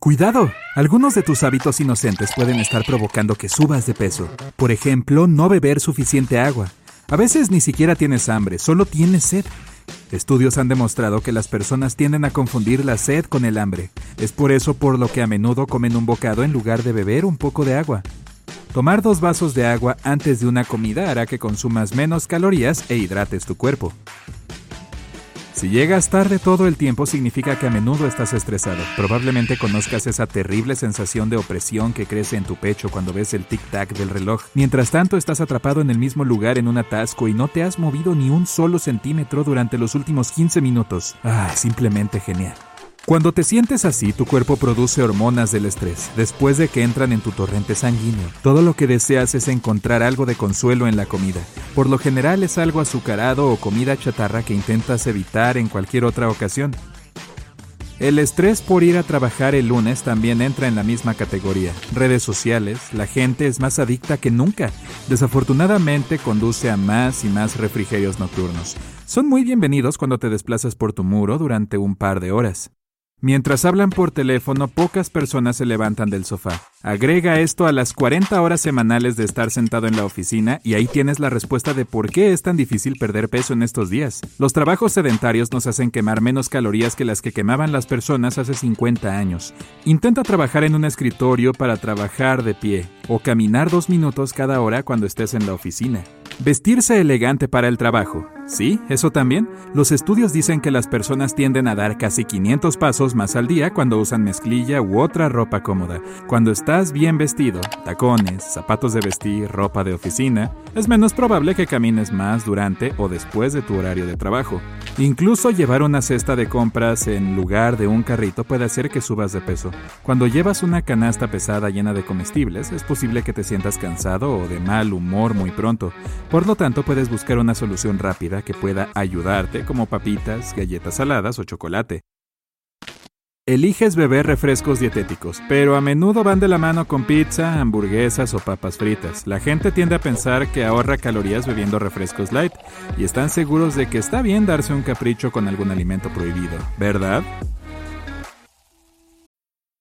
Cuidado, algunos de tus hábitos inocentes pueden estar provocando que subas de peso. Por ejemplo, no beber suficiente agua. A veces ni siquiera tienes hambre, solo tienes sed. Estudios han demostrado que las personas tienden a confundir la sed con el hambre. Es por eso por lo que a menudo comen un bocado en lugar de beber un poco de agua. Tomar dos vasos de agua antes de una comida hará que consumas menos calorías e hidrates tu cuerpo. Si llegas tarde todo el tiempo significa que a menudo estás estresado. Probablemente conozcas esa terrible sensación de opresión que crece en tu pecho cuando ves el tic-tac del reloj. Mientras tanto estás atrapado en el mismo lugar en un atasco y no te has movido ni un solo centímetro durante los últimos 15 minutos. Ah, simplemente genial. Cuando te sientes así, tu cuerpo produce hormonas del estrés, después de que entran en tu torrente sanguíneo. Todo lo que deseas es encontrar algo de consuelo en la comida. Por lo general es algo azucarado o comida chatarra que intentas evitar en cualquier otra ocasión. El estrés por ir a trabajar el lunes también entra en la misma categoría. Redes sociales, la gente es más adicta que nunca. Desafortunadamente conduce a más y más refrigerios nocturnos. Son muy bienvenidos cuando te desplazas por tu muro durante un par de horas. Mientras hablan por teléfono, pocas personas se levantan del sofá. Agrega esto a las 40 horas semanales de estar sentado en la oficina y ahí tienes la respuesta de por qué es tan difícil perder peso en estos días. Los trabajos sedentarios nos hacen quemar menos calorías que las que quemaban las personas hace 50 años. Intenta trabajar en un escritorio para trabajar de pie o caminar dos minutos cada hora cuando estés en la oficina. Vestirse elegante para el trabajo. Sí, eso también. Los estudios dicen que las personas tienden a dar casi 500 pasos más al día cuando usan mezclilla u otra ropa cómoda. Cuando estás bien vestido, tacones, zapatos de vestir, ropa de oficina, es menos probable que camines más durante o después de tu horario de trabajo. Incluso llevar una cesta de compras en lugar de un carrito puede hacer que subas de peso. Cuando llevas una canasta pesada llena de comestibles, es posible que te sientas cansado o de mal humor muy pronto. Por lo tanto, puedes buscar una solución rápida que pueda ayudarte como papitas, galletas saladas o chocolate. Eliges beber refrescos dietéticos, pero a menudo van de la mano con pizza, hamburguesas o papas fritas. La gente tiende a pensar que ahorra calorías bebiendo refrescos light y están seguros de que está bien darse un capricho con algún alimento prohibido, ¿verdad?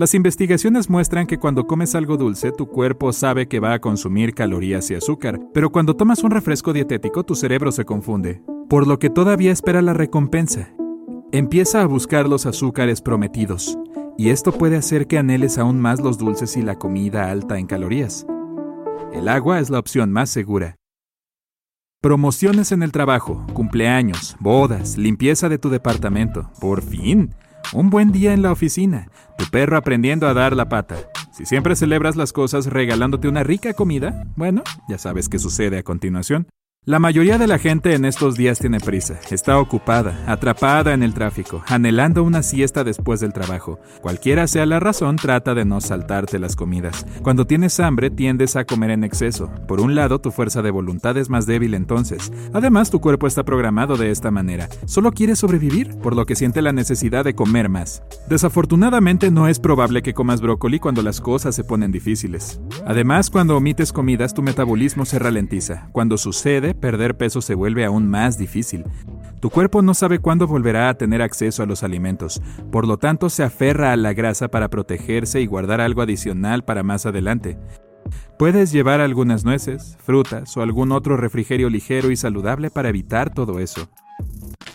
Las investigaciones muestran que cuando comes algo dulce, tu cuerpo sabe que va a consumir calorías y azúcar, pero cuando tomas un refresco dietético, tu cerebro se confunde, por lo que todavía espera la recompensa. Empieza a buscar los azúcares prometidos, y esto puede hacer que anheles aún más los dulces y la comida alta en calorías. El agua es la opción más segura. Promociones en el trabajo, cumpleaños, bodas, limpieza de tu departamento. Por fin. Un buen día en la oficina, tu perro aprendiendo a dar la pata. Si siempre celebras las cosas regalándote una rica comida, bueno, ya sabes qué sucede a continuación. La mayoría de la gente en estos días tiene prisa, está ocupada, atrapada en el tráfico, anhelando una siesta después del trabajo. Cualquiera sea la razón, trata de no saltarte las comidas. Cuando tienes hambre, tiendes a comer en exceso. Por un lado, tu fuerza de voluntad es más débil entonces. Además, tu cuerpo está programado de esta manera. Solo quiere sobrevivir, por lo que siente la necesidad de comer más. Desafortunadamente, no es probable que comas brócoli cuando las cosas se ponen difíciles. Además, cuando omites comidas, tu metabolismo se ralentiza. Cuando sucede, perder peso se vuelve aún más difícil. Tu cuerpo no sabe cuándo volverá a tener acceso a los alimentos, por lo tanto se aferra a la grasa para protegerse y guardar algo adicional para más adelante. Puedes llevar algunas nueces, frutas o algún otro refrigerio ligero y saludable para evitar todo eso.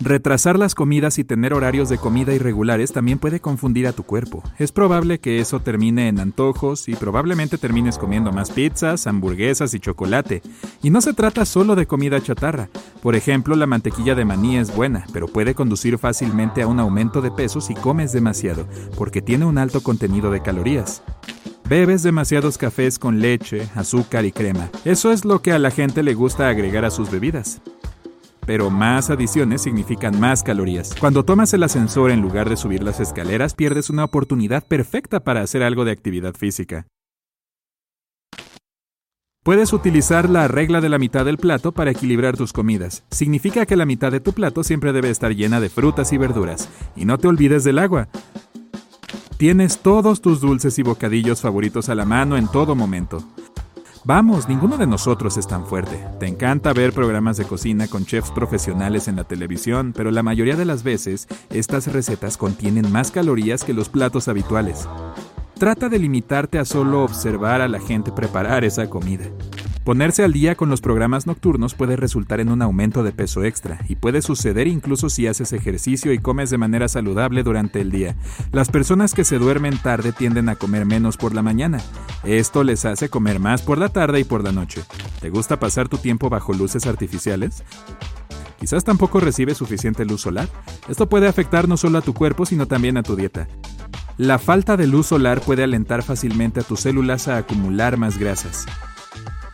Retrasar las comidas y tener horarios de comida irregulares también puede confundir a tu cuerpo. Es probable que eso termine en antojos y probablemente termines comiendo más pizzas, hamburguesas y chocolate. Y no se trata solo de comida chatarra. Por ejemplo, la mantequilla de maní es buena, pero puede conducir fácilmente a un aumento de peso si comes demasiado, porque tiene un alto contenido de calorías. Bebes demasiados cafés con leche, azúcar y crema. Eso es lo que a la gente le gusta agregar a sus bebidas pero más adiciones significan más calorías. Cuando tomas el ascensor en lugar de subir las escaleras, pierdes una oportunidad perfecta para hacer algo de actividad física. Puedes utilizar la regla de la mitad del plato para equilibrar tus comidas. Significa que la mitad de tu plato siempre debe estar llena de frutas y verduras. Y no te olvides del agua. Tienes todos tus dulces y bocadillos favoritos a la mano en todo momento. Vamos, ninguno de nosotros es tan fuerte. Te encanta ver programas de cocina con chefs profesionales en la televisión, pero la mayoría de las veces estas recetas contienen más calorías que los platos habituales. Trata de limitarte a solo observar a la gente preparar esa comida. Ponerse al día con los programas nocturnos puede resultar en un aumento de peso extra y puede suceder incluso si haces ejercicio y comes de manera saludable durante el día. Las personas que se duermen tarde tienden a comer menos por la mañana. Esto les hace comer más por la tarde y por la noche. ¿Te gusta pasar tu tiempo bajo luces artificiales? Quizás tampoco recibes suficiente luz solar. Esto puede afectar no solo a tu cuerpo, sino también a tu dieta. La falta de luz solar puede alentar fácilmente a tus células a acumular más grasas.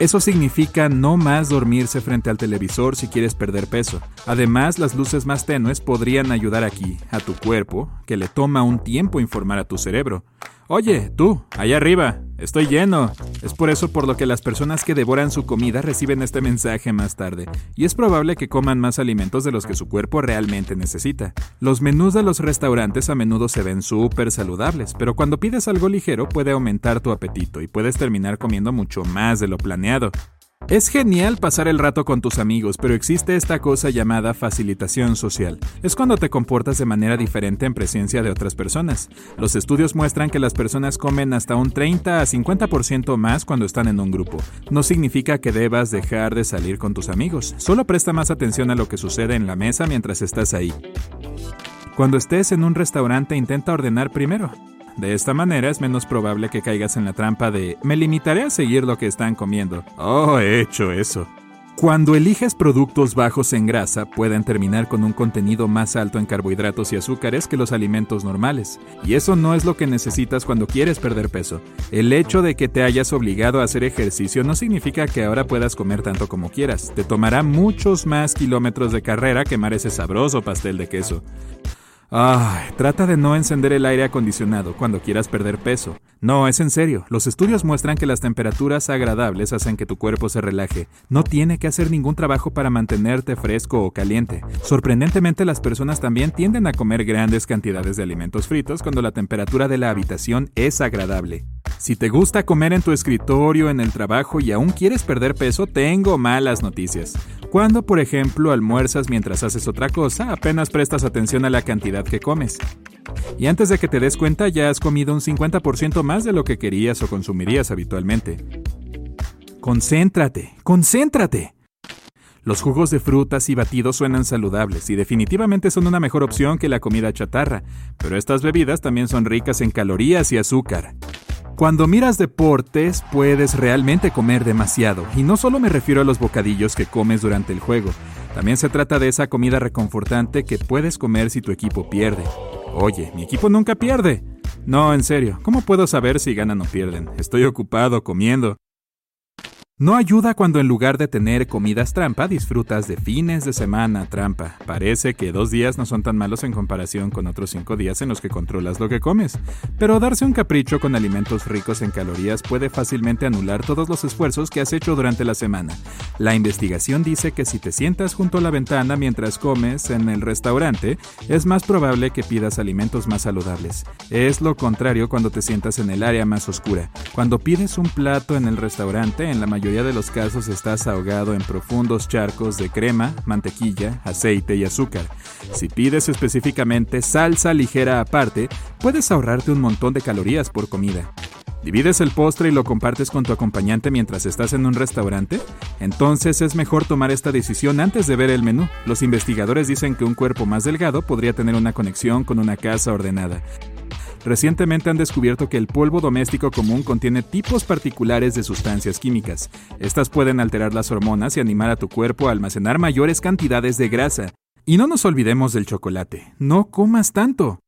Eso significa no más dormirse frente al televisor si quieres perder peso. Además, las luces más tenues podrían ayudar aquí, a tu cuerpo, que le toma un tiempo informar a tu cerebro. Oye, tú, allá arriba, estoy lleno. Es por eso por lo que las personas que devoran su comida reciben este mensaje más tarde, y es probable que coman más alimentos de los que su cuerpo realmente necesita. Los menús de los restaurantes a menudo se ven súper saludables, pero cuando pides algo ligero puede aumentar tu apetito y puedes terminar comiendo mucho más de lo planeado. Es genial pasar el rato con tus amigos, pero existe esta cosa llamada facilitación social. Es cuando te comportas de manera diferente en presencia de otras personas. Los estudios muestran que las personas comen hasta un 30 a 50% más cuando están en un grupo. No significa que debas dejar de salir con tus amigos, solo presta más atención a lo que sucede en la mesa mientras estás ahí. Cuando estés en un restaurante intenta ordenar primero. De esta manera es menos probable que caigas en la trampa de me limitaré a seguir lo que están comiendo. Oh, he hecho eso. Cuando eliges productos bajos en grasa, pueden terminar con un contenido más alto en carbohidratos y azúcares que los alimentos normales. Y eso no es lo que necesitas cuando quieres perder peso. El hecho de que te hayas obligado a hacer ejercicio no significa que ahora puedas comer tanto como quieras. Te tomará muchos más kilómetros de carrera quemar ese sabroso pastel de queso. Ay, trata de no encender el aire acondicionado cuando quieras perder peso. No, es en serio. Los estudios muestran que las temperaturas agradables hacen que tu cuerpo se relaje. No tiene que hacer ningún trabajo para mantenerte fresco o caliente. Sorprendentemente, las personas también tienden a comer grandes cantidades de alimentos fritos cuando la temperatura de la habitación es agradable. Si te gusta comer en tu escritorio, en el trabajo y aún quieres perder peso, tengo malas noticias. Cuando, por ejemplo, almuerzas mientras haces otra cosa, apenas prestas atención a la cantidad que comes. Y antes de que te des cuenta, ya has comido un 50% más de lo que querías o consumirías habitualmente. Concéntrate, concéntrate. Los jugos de frutas y batidos suenan saludables y definitivamente son una mejor opción que la comida chatarra, pero estas bebidas también son ricas en calorías y azúcar. Cuando miras deportes, puedes realmente comer demasiado, y no solo me refiero a los bocadillos que comes durante el juego, también se trata de esa comida reconfortante que puedes comer si tu equipo pierde. Oye, mi equipo nunca pierde. No, en serio, ¿cómo puedo saber si ganan o pierden? Estoy ocupado comiendo. No ayuda cuando en lugar de tener comidas trampa disfrutas de fines de semana trampa. Parece que dos días no son tan malos en comparación con otros cinco días en los que controlas lo que comes. Pero darse un capricho con alimentos ricos en calorías puede fácilmente anular todos los esfuerzos que has hecho durante la semana. La investigación dice que si te sientas junto a la ventana mientras comes en el restaurante, es más probable que pidas alimentos más saludables. Es lo contrario cuando te sientas en el área más oscura. Cuando pides un plato en el restaurante, en la mayoría de los casos estás ahogado en profundos charcos de crema, mantequilla, aceite y azúcar. Si pides específicamente salsa ligera aparte, puedes ahorrarte un montón de calorías por comida. ¿Divides el postre y lo compartes con tu acompañante mientras estás en un restaurante? Entonces es mejor tomar esta decisión antes de ver el menú. Los investigadores dicen que un cuerpo más delgado podría tener una conexión con una casa ordenada. Recientemente han descubierto que el polvo doméstico común contiene tipos particulares de sustancias químicas. Estas pueden alterar las hormonas y animar a tu cuerpo a almacenar mayores cantidades de grasa. Y no nos olvidemos del chocolate. No comas tanto.